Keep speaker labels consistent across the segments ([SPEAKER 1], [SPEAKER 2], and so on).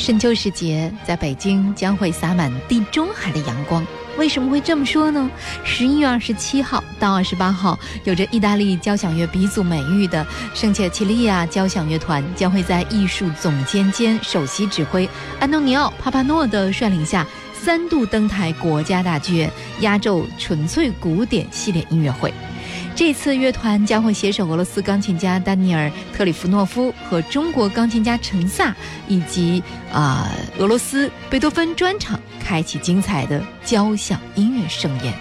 [SPEAKER 1] 深秋时节，在北京将会洒满地中海的阳光。为什么会这么说呢？十一月二十七号到二十八号，有着意大利交响乐鼻祖美誉的圣切奇利亚交响乐团将会在艺术总监兼首席指挥安东尼奥·帕帕诺的率领下，三度登台国家大剧院压轴纯粹古典系列音乐会。这次乐团将会携手俄罗斯钢琴家丹尼尔·特里夫诺夫和中国钢琴家陈萨，以及啊俄罗斯贝多芬专场，开启精彩的交响音乐盛宴。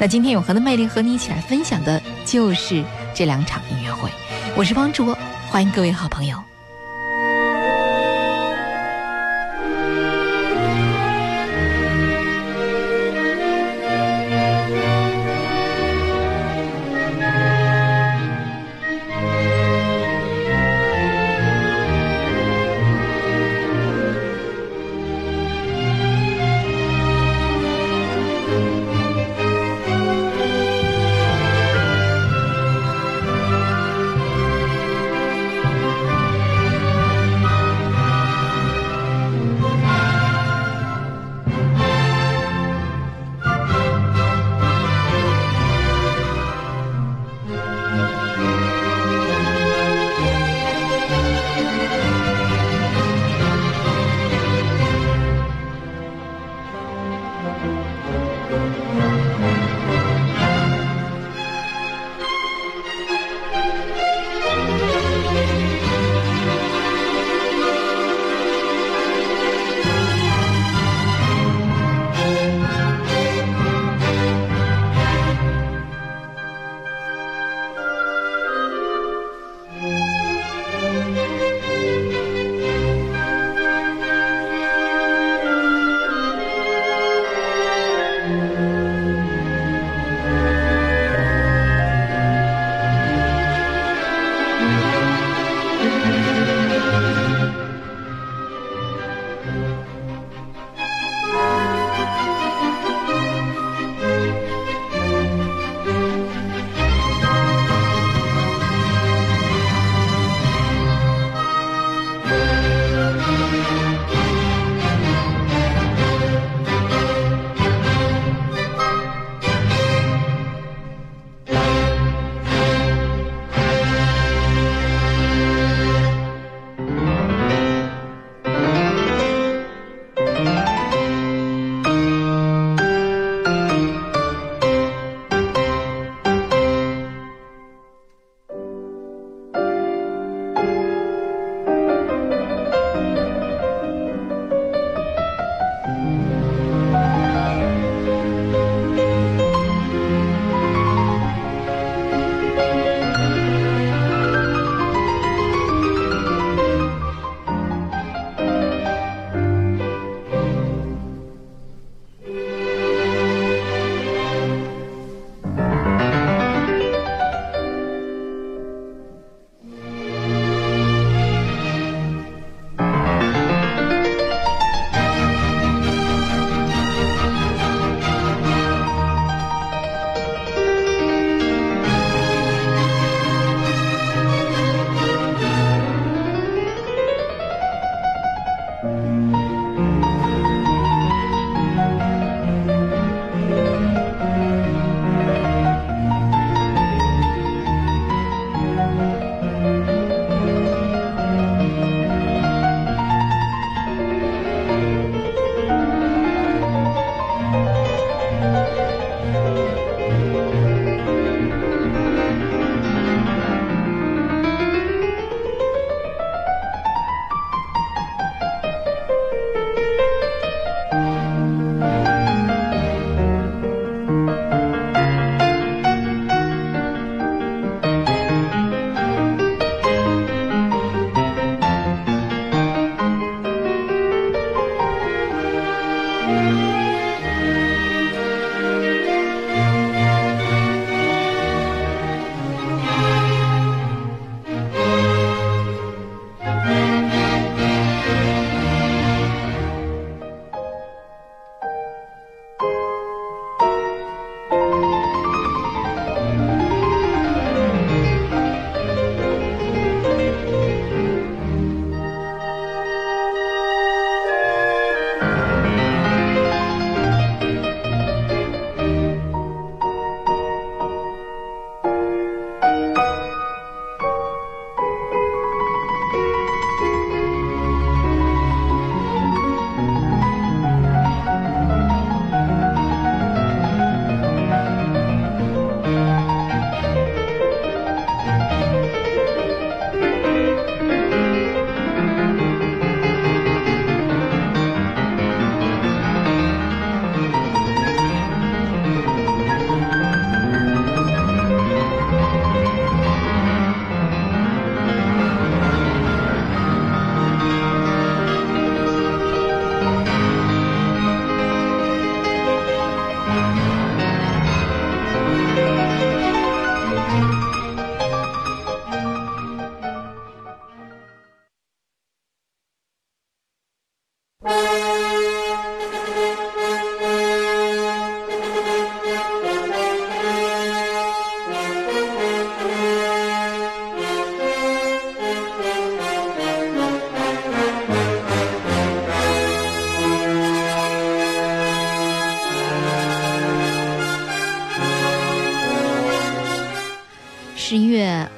[SPEAKER 1] 那今天永恒的魅力和你一起来分享的就是这两场音乐会。我是方卓，欢迎各位好朋友。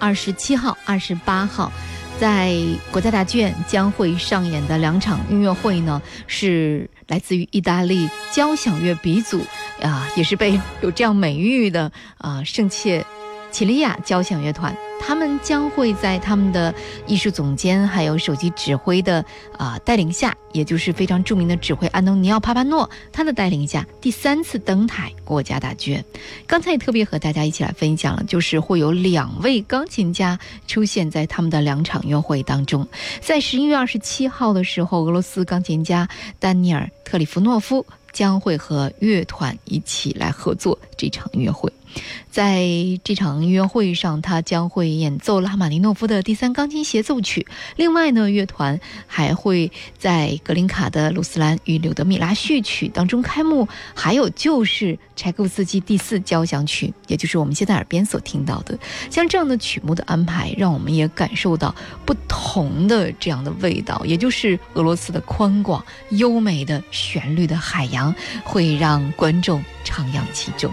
[SPEAKER 1] 二十七号、二十八号，在国家大剧院将会上演的两场音乐会呢，是来自于意大利交响乐鼻祖，啊，也是被有这样美誉的啊，圣切。奇利亚交响乐团，他们将会在他们的艺术总监还有首席指挥的啊带领下，也就是非常著名的指挥安东尼奥·帕帕诺他的带领下，第三次登台国家大剧院。刚才也特别和大家一起来分享了，就是会有两位钢琴家出现在他们的两场音乐会当中。在十一月二十七号的时候，俄罗斯钢琴家丹尼尔·特里夫诺夫将会和乐团一起来合作这场音乐会。在这场音乐会上，他将会演奏拉马尼诺夫的第三钢琴协奏曲。另外呢，乐团还会在格林卡的《鲁斯兰与柳德米拉》序曲当中开幕。还有就是柴可夫斯基第四交响曲，也就是我们现在耳边所听到的。像这样的曲目的安排，让我们也感受到不同的这样的味道，也就是俄罗斯的宽广、优美的旋律的海洋，会让观众徜徉其中。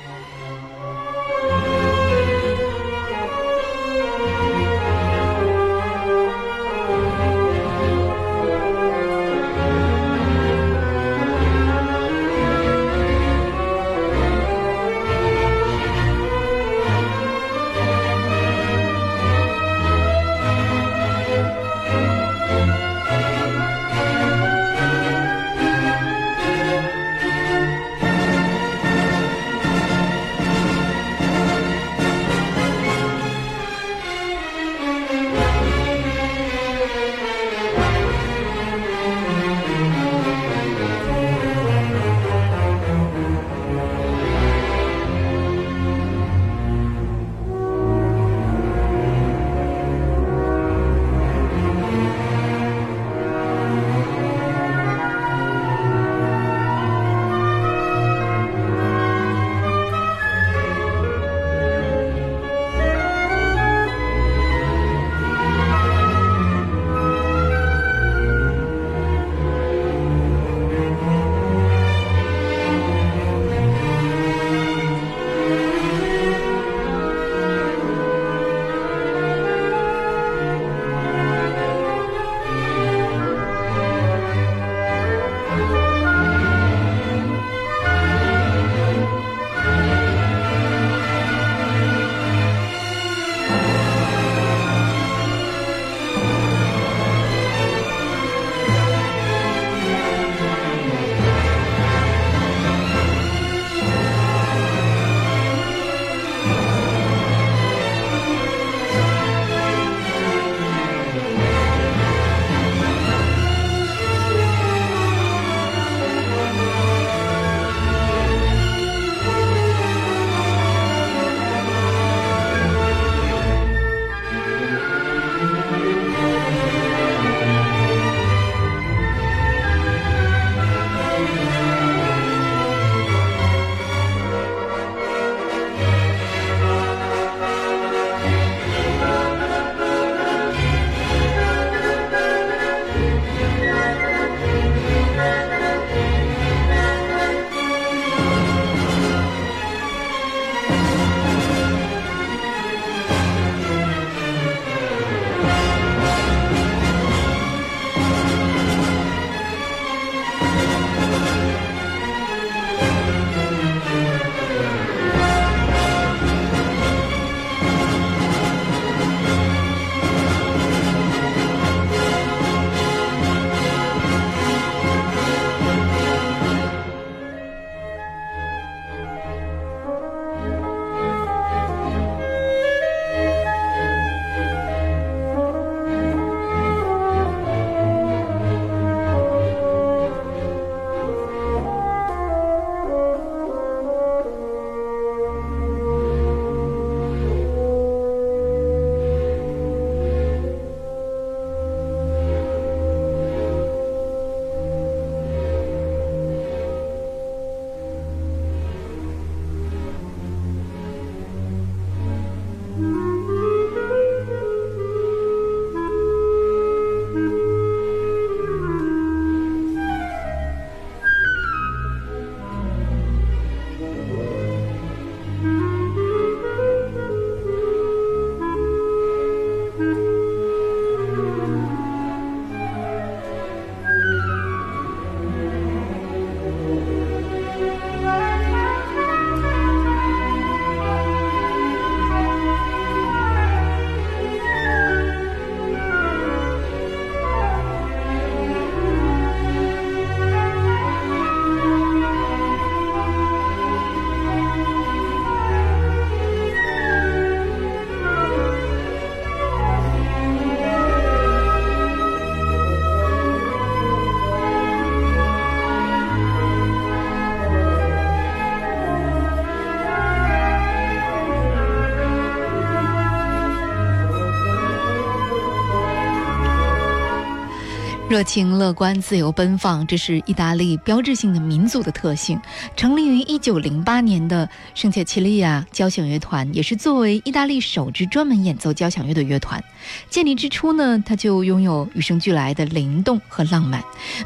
[SPEAKER 1] 热情、乐观、自由、奔放，这是意大利标志性的民族的特性。成立于一九零八年的圣切奇利亚交响乐团，也是作为意大利首支专门演奏交响乐的乐团。建立之初呢，它就拥有与生俱来的灵动和浪漫。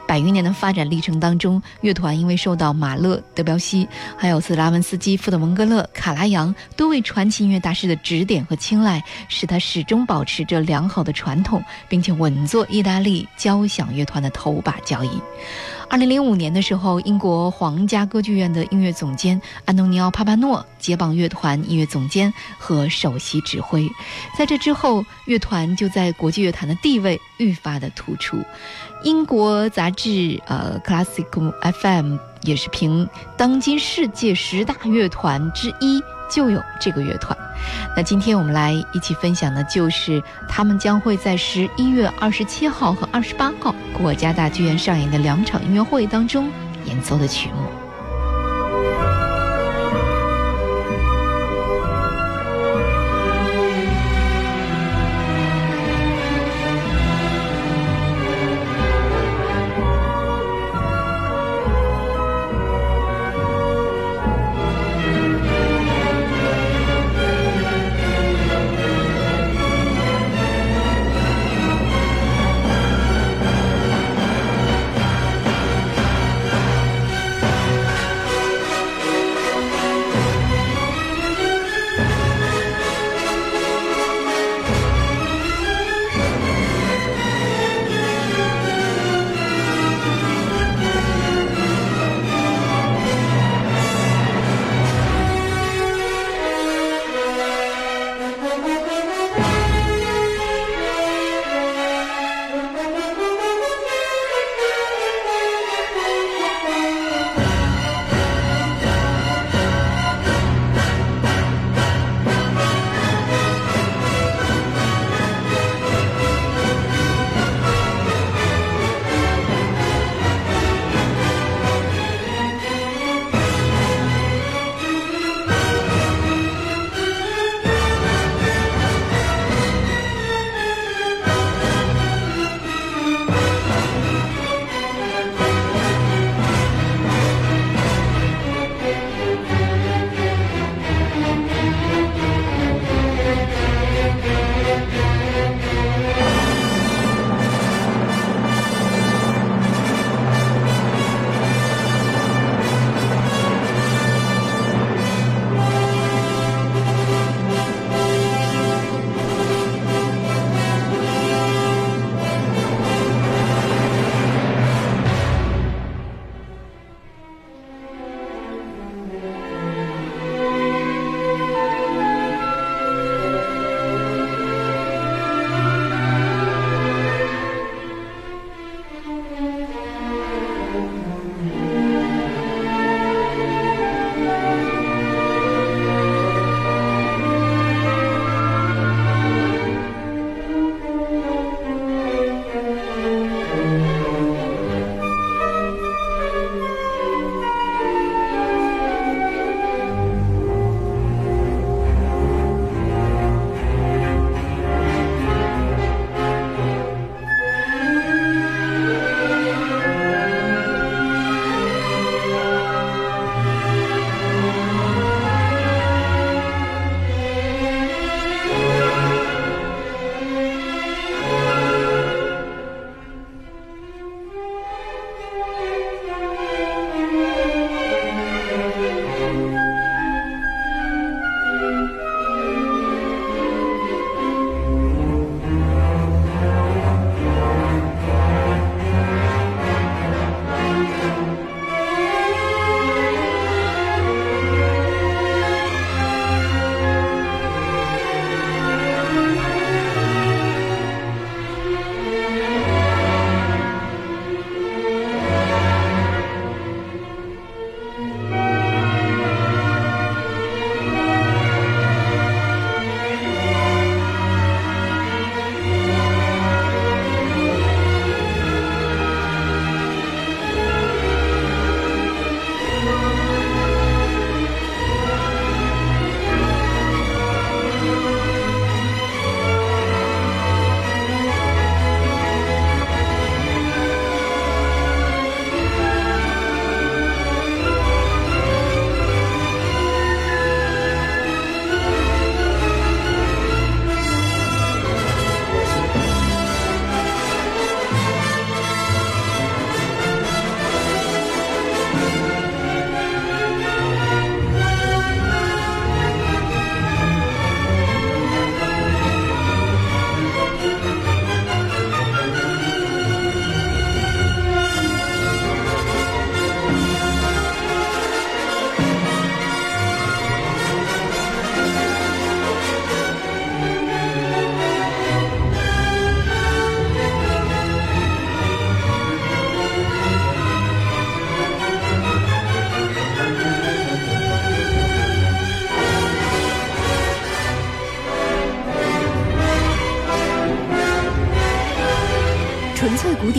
[SPEAKER 1] 百余年的发展历程当中，乐团因为受到马勒、德彪西，还有斯拉文斯基、富德蒙格勒、卡拉扬多位传奇音乐大师的指点和青睐，使它始终保持着良好的传统，并且稳坐意大利交。响乐团的头把交椅。二零零五年的时候，英国皇家歌剧院的音乐总监安东尼奥·帕帕诺接棒乐团音乐总监和首席指挥。在这之后，乐团就在国际乐坛的地位愈发的突出。英国杂志呃 Classic FM 也是评当今世界十大乐团之一。就有这个乐团，那今天我们来一起分享的，就是他们将会在十一月二十七号和二十八号国家大剧院上演的两场音乐会当中演奏的曲目。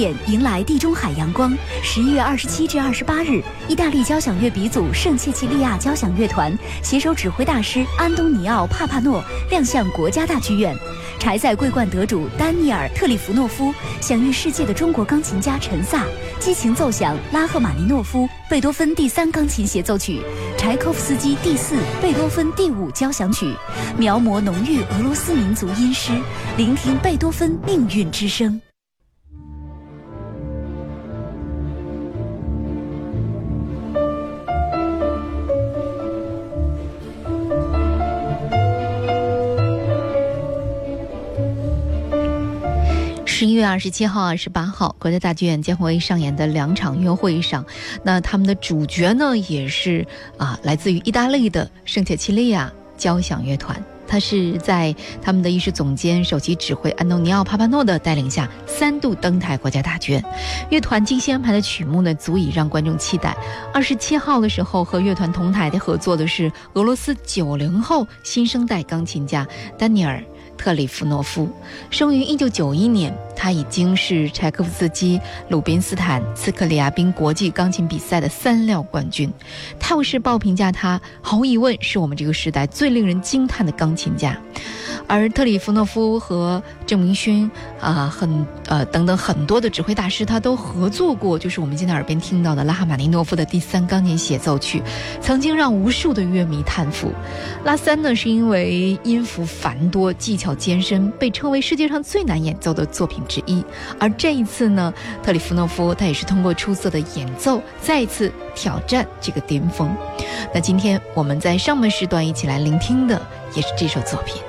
[SPEAKER 2] 点迎来地中海阳光。十一月二十七至二十八日，意大利交响乐鼻祖圣切奇利亚交响乐团携手指挥大师安东尼奥·帕帕诺亮相国家大剧院。柴赛桂冠得主丹尼尔·特里弗诺夫享誉世界的中国钢琴家陈萨，激情奏响拉赫玛尼诺夫《贝多芬第三钢琴协奏曲》，柴可夫斯基第四、贝多芬第五交响曲，描摹浓郁俄罗斯民族音诗，聆听贝多芬命运之声。
[SPEAKER 1] 十一月二十七号、二十八号，国家大剧院将会上演的两场约会上，那他们的主角呢，也是啊，来自于意大利的圣切奇利亚交响乐团。他是在他们的艺术总监、首席指挥安东尼奥·帕帕诺的带领下，三度登台国家大剧院。乐团精心安排的曲目呢，足以让观众期待。二十七号的时候，和乐团同台的合作的是俄罗斯九零后新生代钢琴家丹尼尔。特里夫诺夫生于一九九一年，他已经是柴可夫斯基、鲁宾斯坦、斯克里亚宾国际钢琴比赛的三料冠军。《泰晤士报》评价他，毫无疑问是我们这个时代最令人惊叹的钢琴家。而特里夫诺夫和郑明勋啊，很呃等等很多的指挥大师，他都合作过，就是我们现在耳边听到的拉赫玛尼诺夫的第三钢琴协奏曲，曾经让无数的乐迷叹服。拉三呢，是因为音符繁多、技巧艰深，被称为世界上最难演奏的作品之一。而这一次呢，特里夫诺夫他也是通过出色的演奏，再一次挑战这个巅峰。那今天我们在上半时段一起来聆听的，也是这首作品。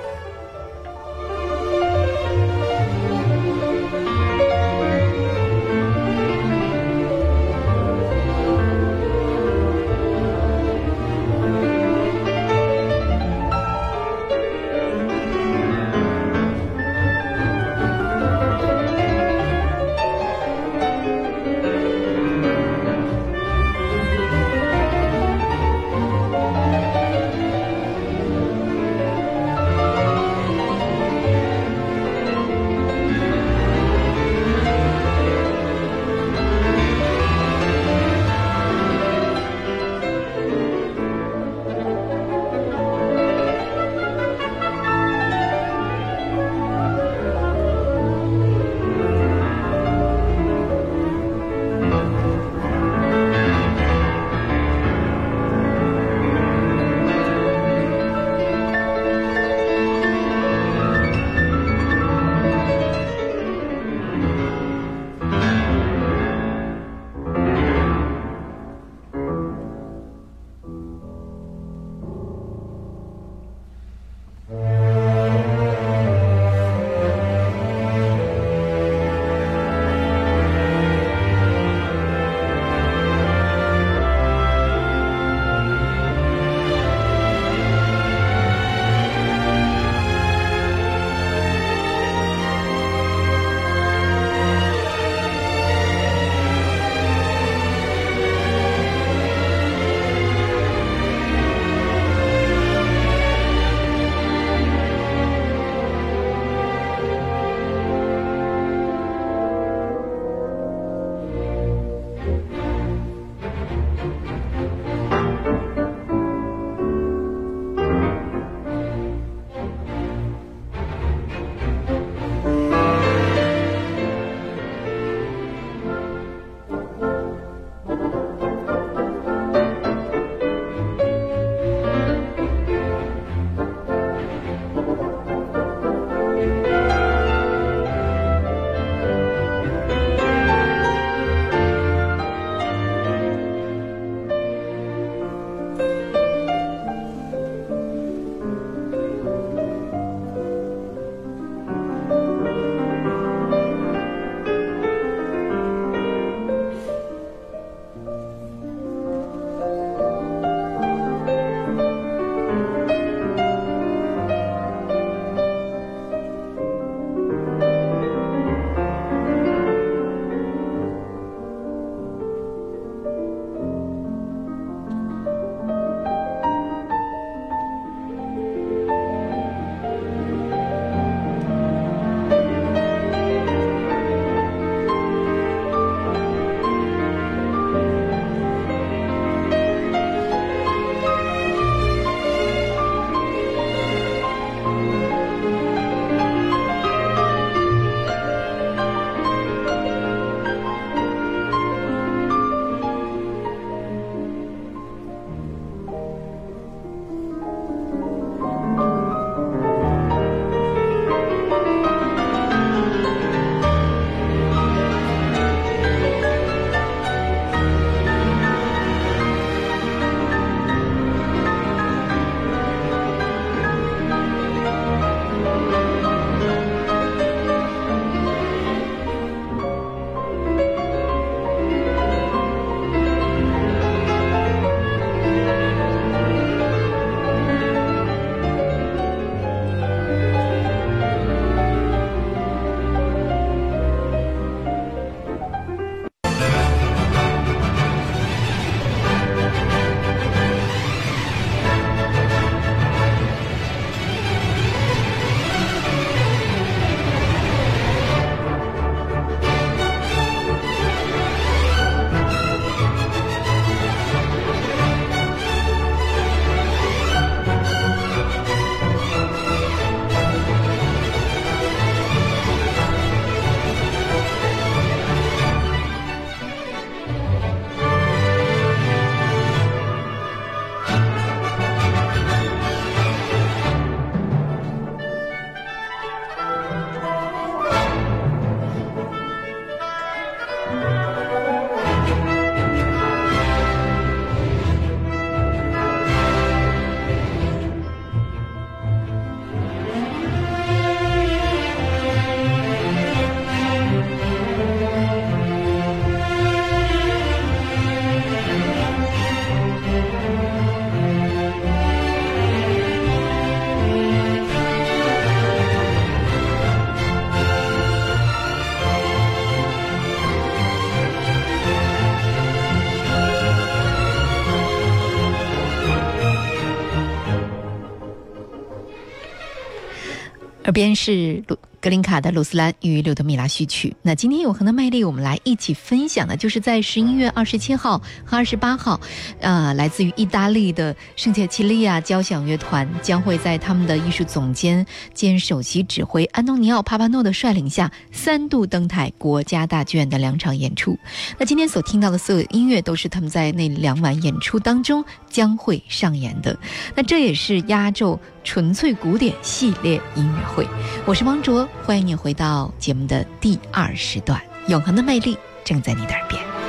[SPEAKER 1] 边是格林卡的《鲁斯兰与柳德米拉》序曲。那今天永恒的魅力，我们来一起分享的，就是在十一月二十七号和二十八号，呃，来自于意大利的圣切奇利亚交响乐团将会在他们的艺术总监兼首席指挥安东尼奥·帕帕诺的率领下，三度登台国家大剧院的两场演出。那今天所听到的所有音乐，都是他们在那两晚演出当中将会上演的。那这也是压轴。纯粹古典系列音乐会，我是王卓，欢迎你回到节目的第二时段，永恒的魅力正在你的耳边。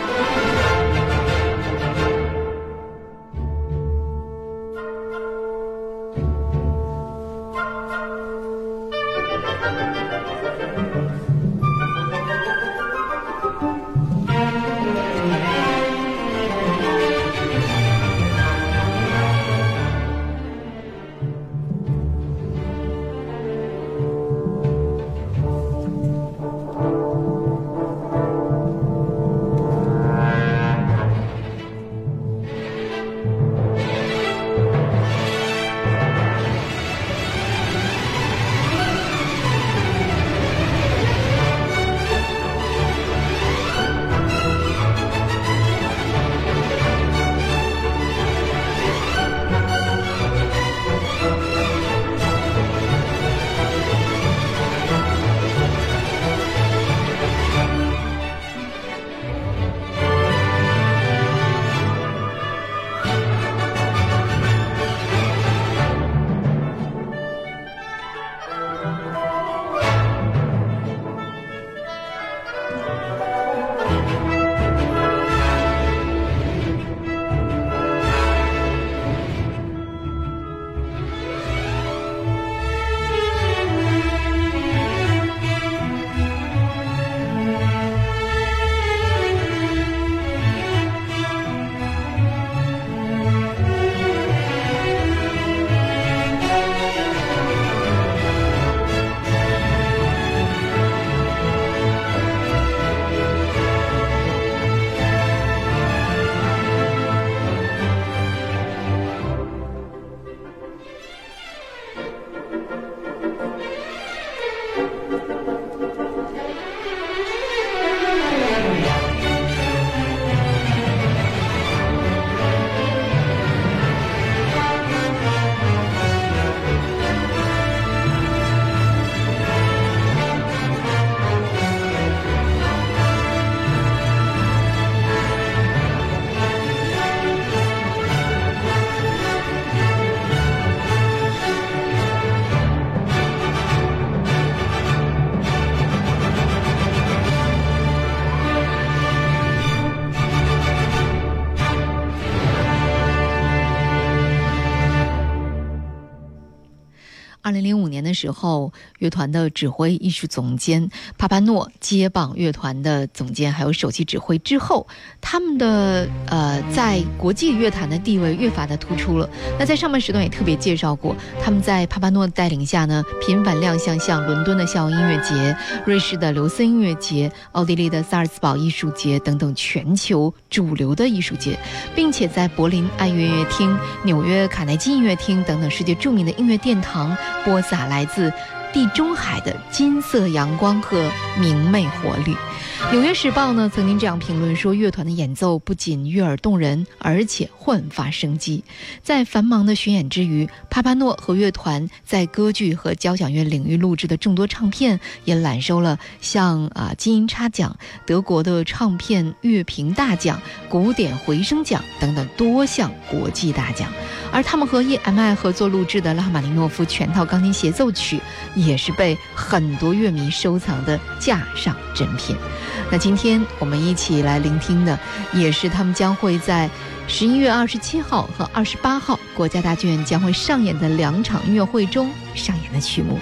[SPEAKER 1] 时候，乐团的指挥艺术总监帕帕诺接棒乐团的总监，还有首席指挥之后，他们的呃在国际乐坛的地位越发的突出了。那在上半时段也特别介绍过，他们在帕帕诺的带领下呢，频繁亮相像伦敦的校音乐节、瑞士的刘森音乐节、奥地利的萨尔茨堡艺术节等等全球主流的艺术节，并且在柏林爱乐乐厅、纽约卡耐基音乐厅等等世界著名的音乐殿堂播撒来。自地中海的金色阳光和明媚活力。《纽约时报》呢曾经这样评论说：“乐团的演奏不仅悦耳动人，而且焕发生机。在繁忙的巡演之余，帕帕诺和乐团在歌剧和交响乐领域录制的众多唱片，也揽收了像啊金银叉奖、德国的唱片乐评大奖、古典回声奖等等多项国际大奖。而他们和 EMI 合作录制的拉赫玛尼诺夫全套钢琴协奏曲，也是被很多乐迷收藏的架上珍品。”那今天我们一起来聆听的，也是他们将会在十一月二十七号和二十八号国家大剧院将会上演的两场音乐会中上演的曲目。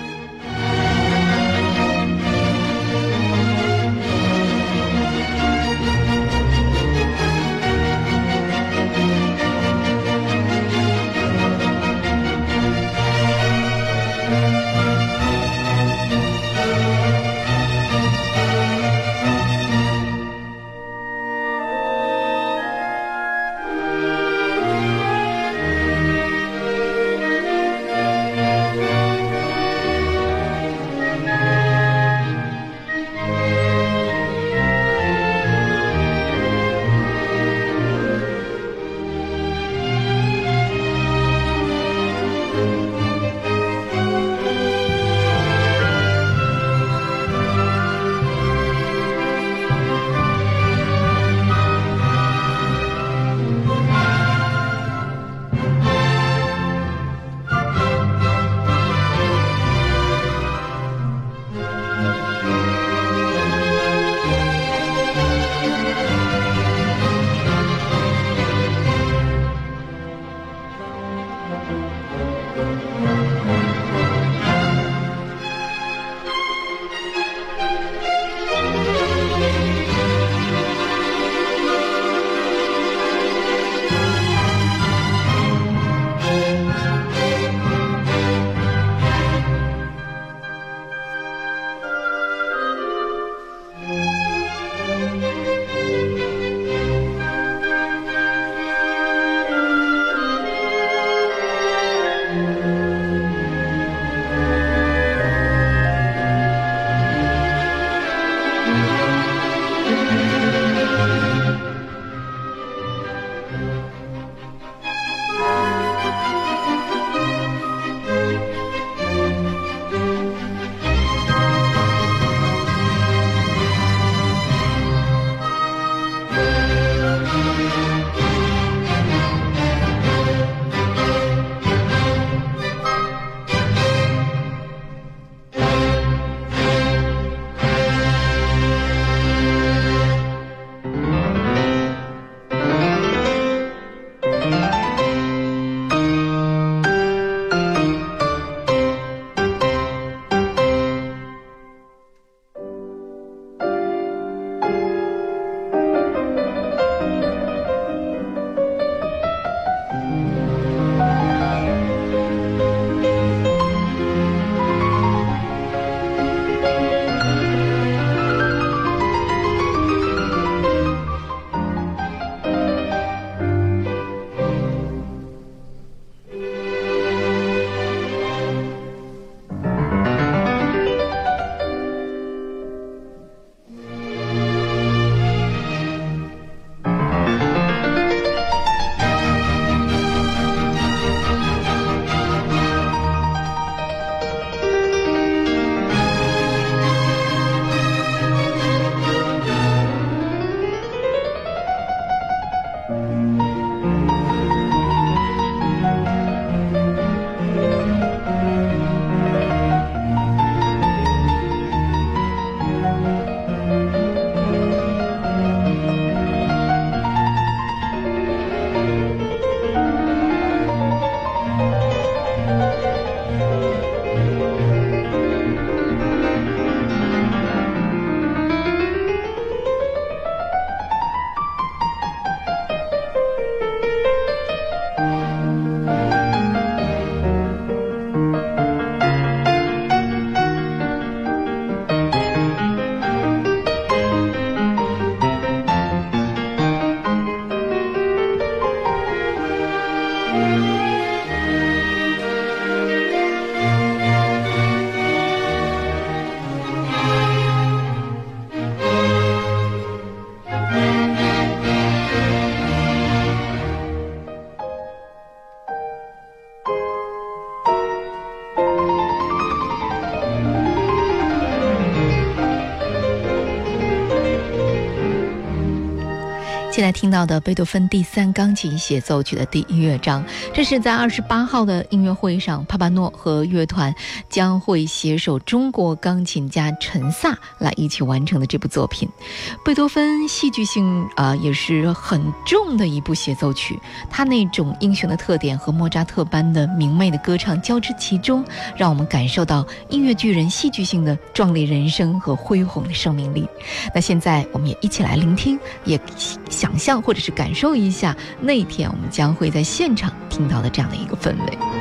[SPEAKER 1] 听到的贝多芬第三钢琴协奏曲的第一乐章，这是在二十八号的音乐会上，帕帕诺和乐团将会携手中国钢琴家陈萨来一起完成的这部作品。贝多芬戏剧性啊也是很重的一部协奏曲，他那种英雄的特点和莫扎特般的明媚的歌唱交织其中，让我们感受到音乐巨人戏剧性的壮丽人生和恢宏的生命力。那现在我们也一起来聆听，也想。象或者是感受一下那一天我们将会在现场听到的这样的一个氛围。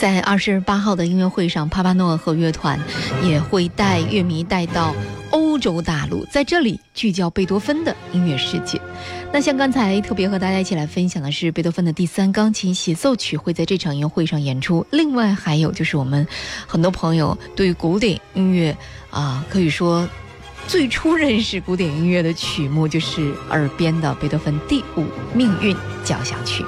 [SPEAKER 1] 在二十八号的音乐会上，帕帕诺和乐团也会带乐迷带到欧洲大陆，在这里聚焦贝多芬的音乐世界。那像刚才特别和大家一起来分享的是贝多芬的第三钢琴协奏曲会在这场音乐会上演出，另外还有就是我们很多朋友对古典音乐啊，可以说最初认识古典音乐的曲目就是耳边的贝多芬第五命运交响曲。